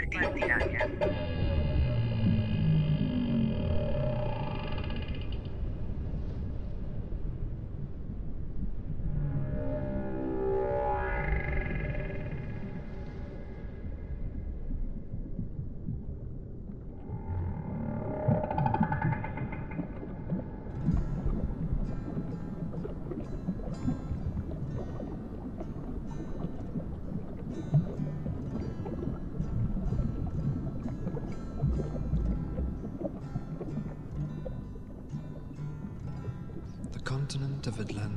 Martín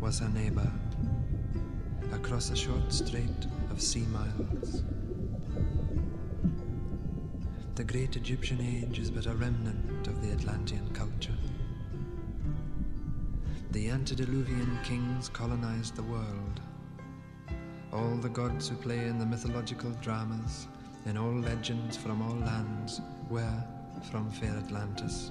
was her neighbor, across a short strait of sea miles. The great Egyptian age is but a remnant of the Atlantean culture. The antediluvian kings colonized the world. All the gods who play in the mythological dramas, in all legends from all lands, were from fair Atlantis.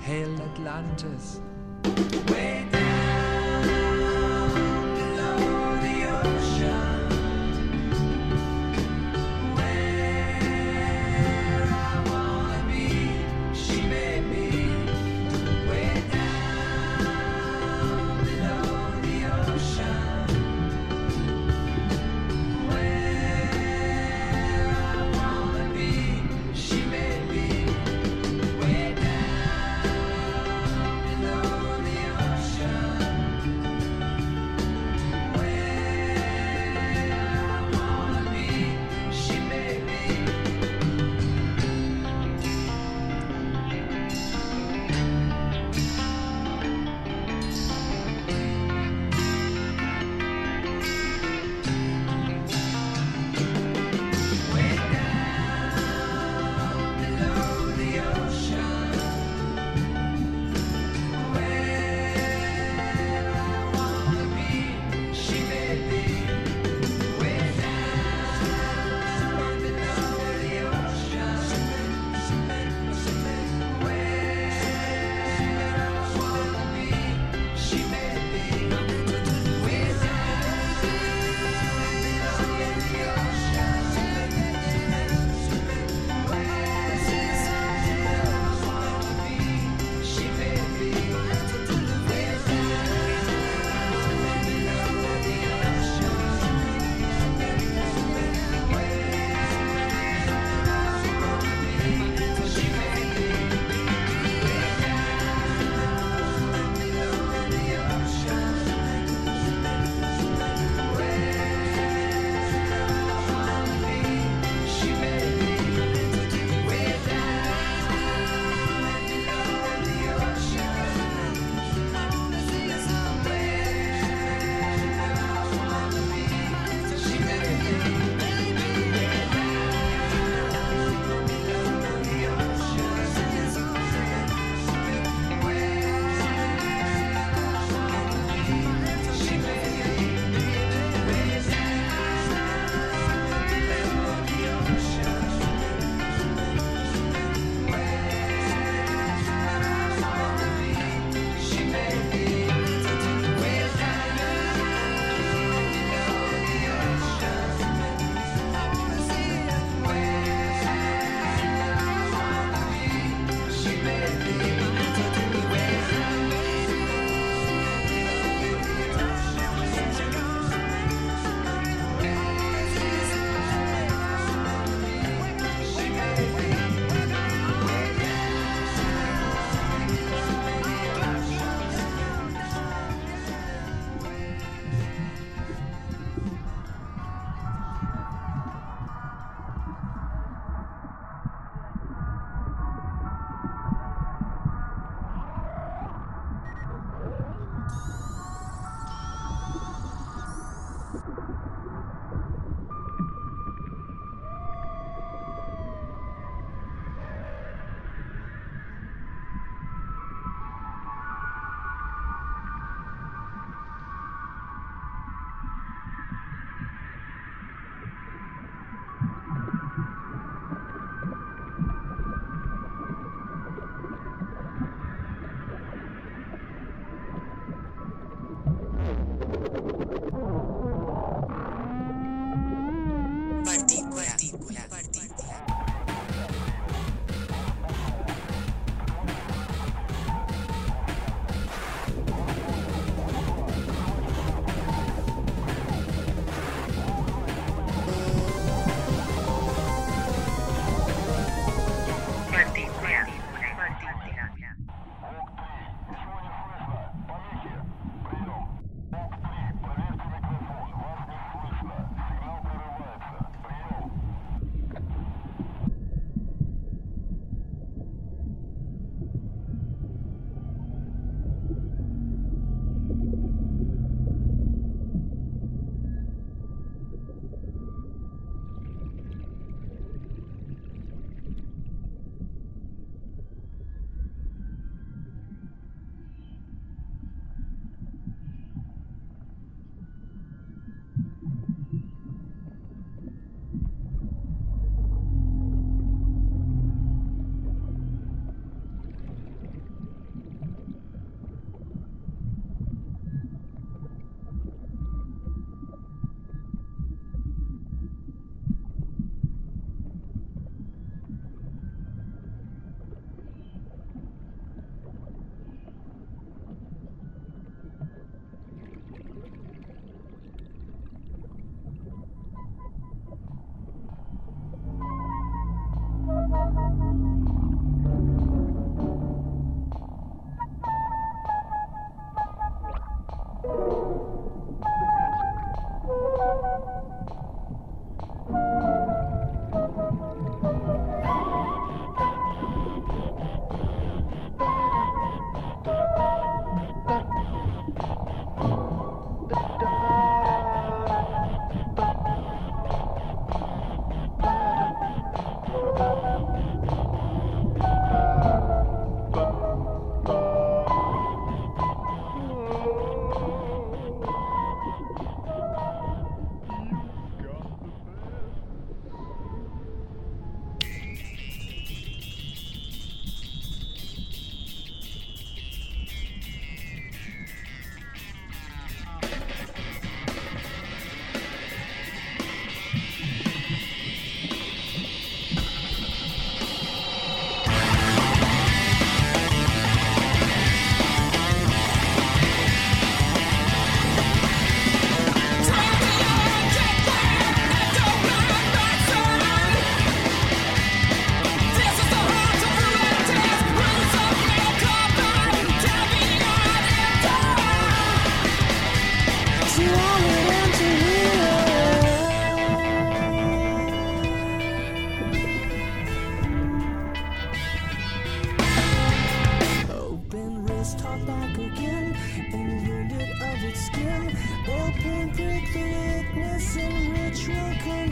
Hail Atlantis! Way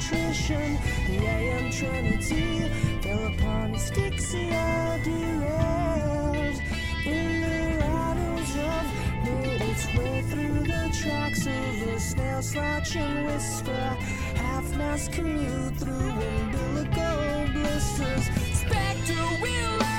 station. The AM Trinity fell upon his Dixie derailed. In the rattles of made its way through the tracks of a snail slouching whisper. Half mast commute through umbilical blisters. Spectre will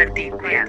Partícula.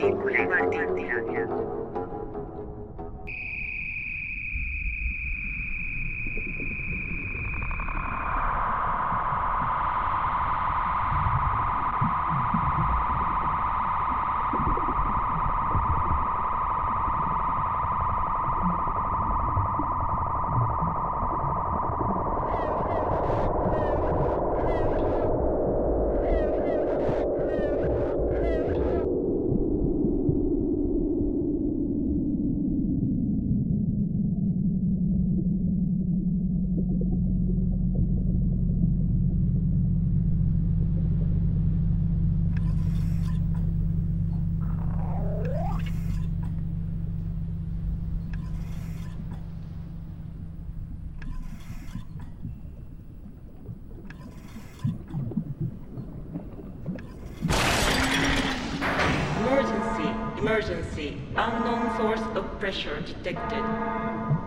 Emergency, emergency. Unknown source of pressure detected.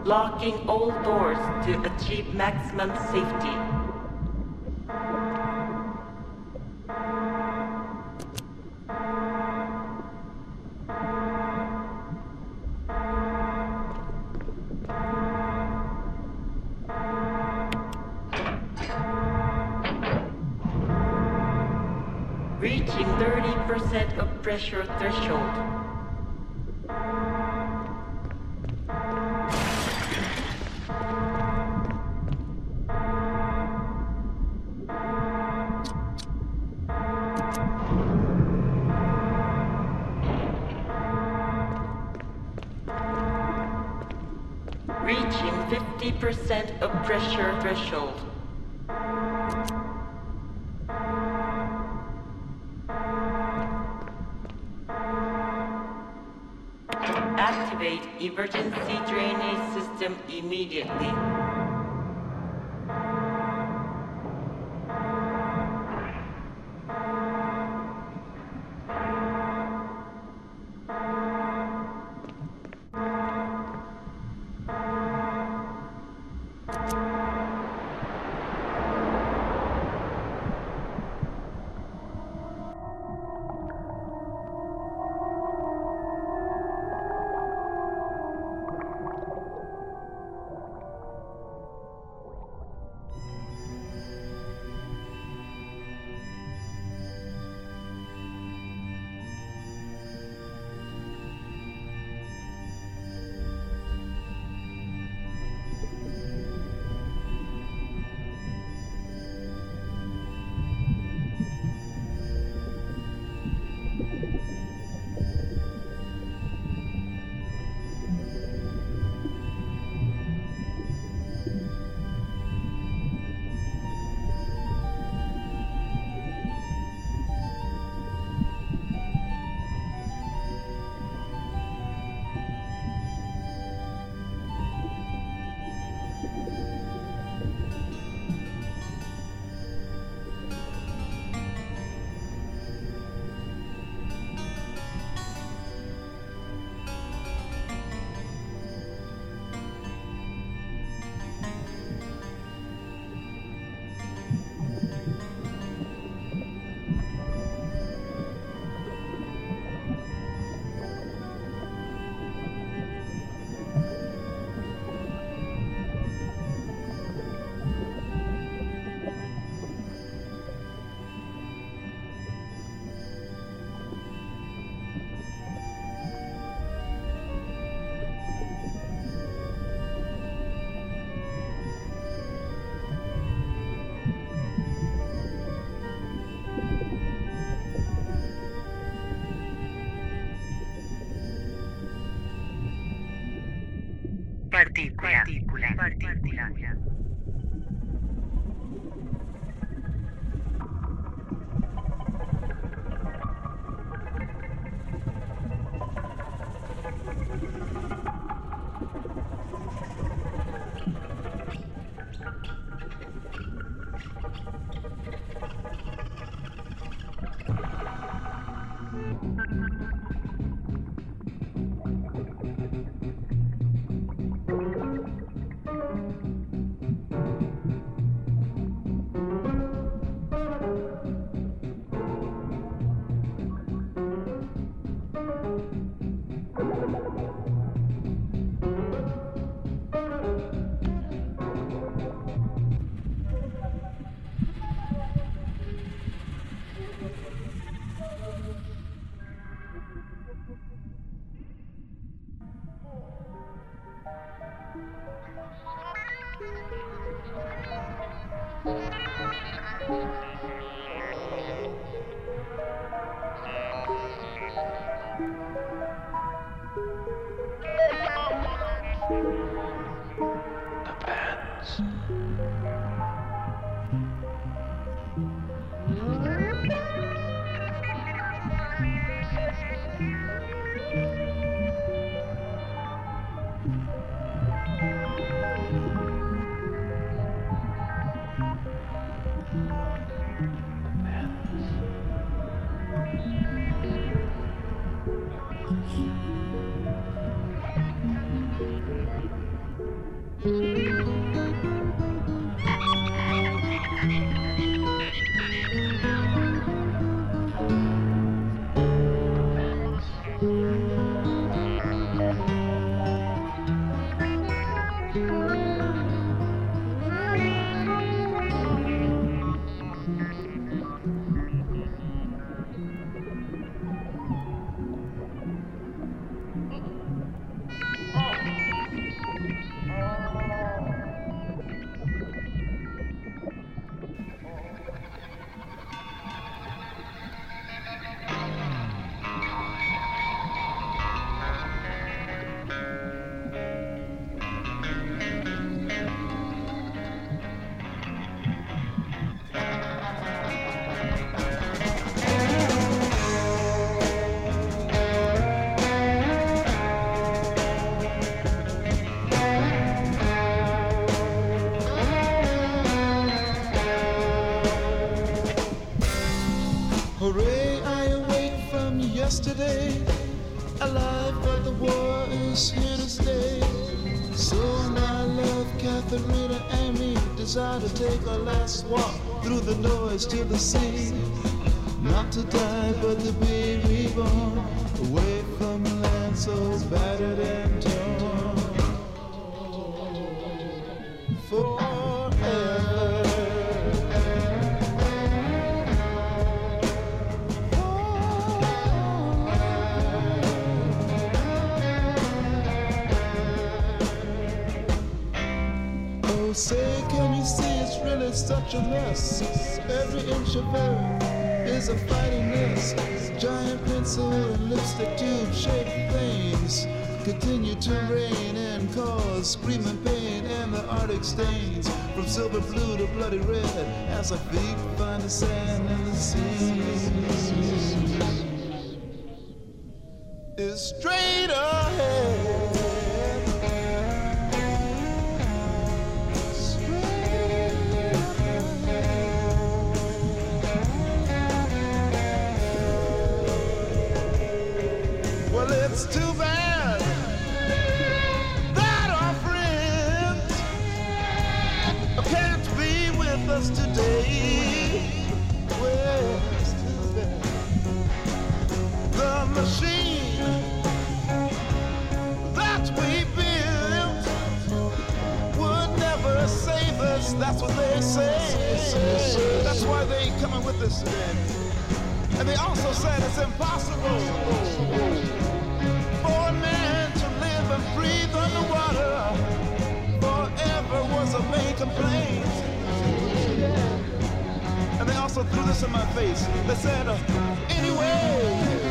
Locking all doors to achieve maximum safety. Reaching 30% of pressure threshold. pressure threshold. Activate emergency drainage system immediately. Partícula. Partícula. Partícula. To the sea. Not to die, but to be reborn. Away from land so battered and torn. Forever. Oh, say, can you see it's really such a mess? Every inch of earth is a fighting mess. Giant pencil and lipstick tube shaped things continue to rain and cause screaming pain and the Arctic stains from silver blue to bloody red as our feet find the sand and the sea. Is straight That's what they say. That's why they coming with us today. And they also said it's impossible for a man to live and breathe underwater forever was a main complaint. Also threw this in my face. They said, uh, anyway,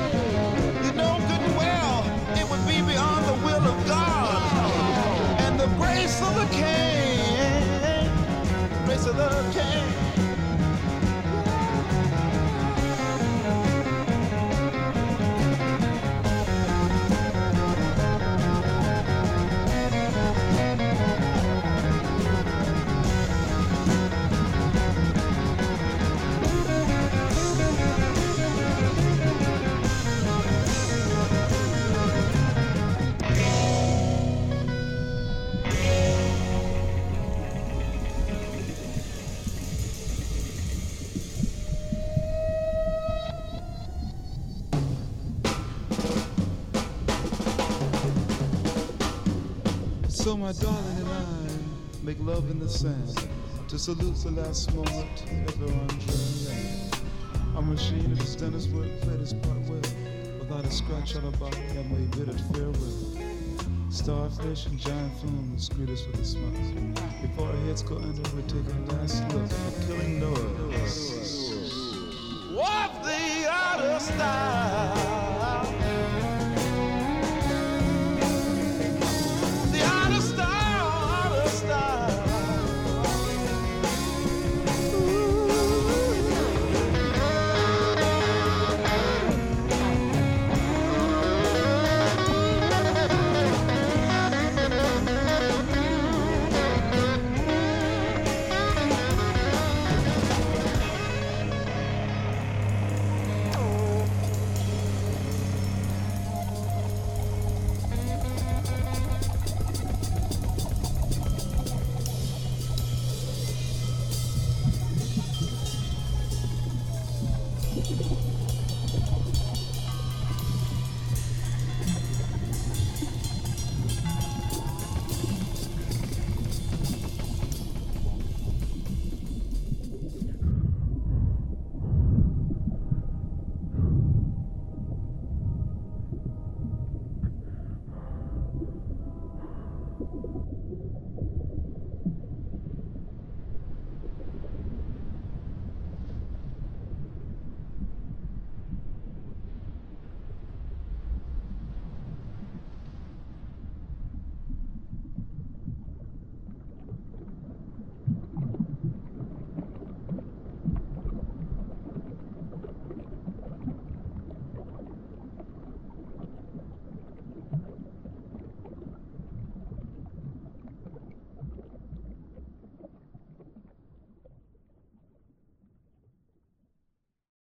my darling and I make love in the sand to salute the last moment ever on land. Our machine at the dentist work played its part well. Without a scratch on our body, and we bid it farewell. Starfish and giant flumes greet us with a smile. Before our heads go under, we take a last look at the killing noise.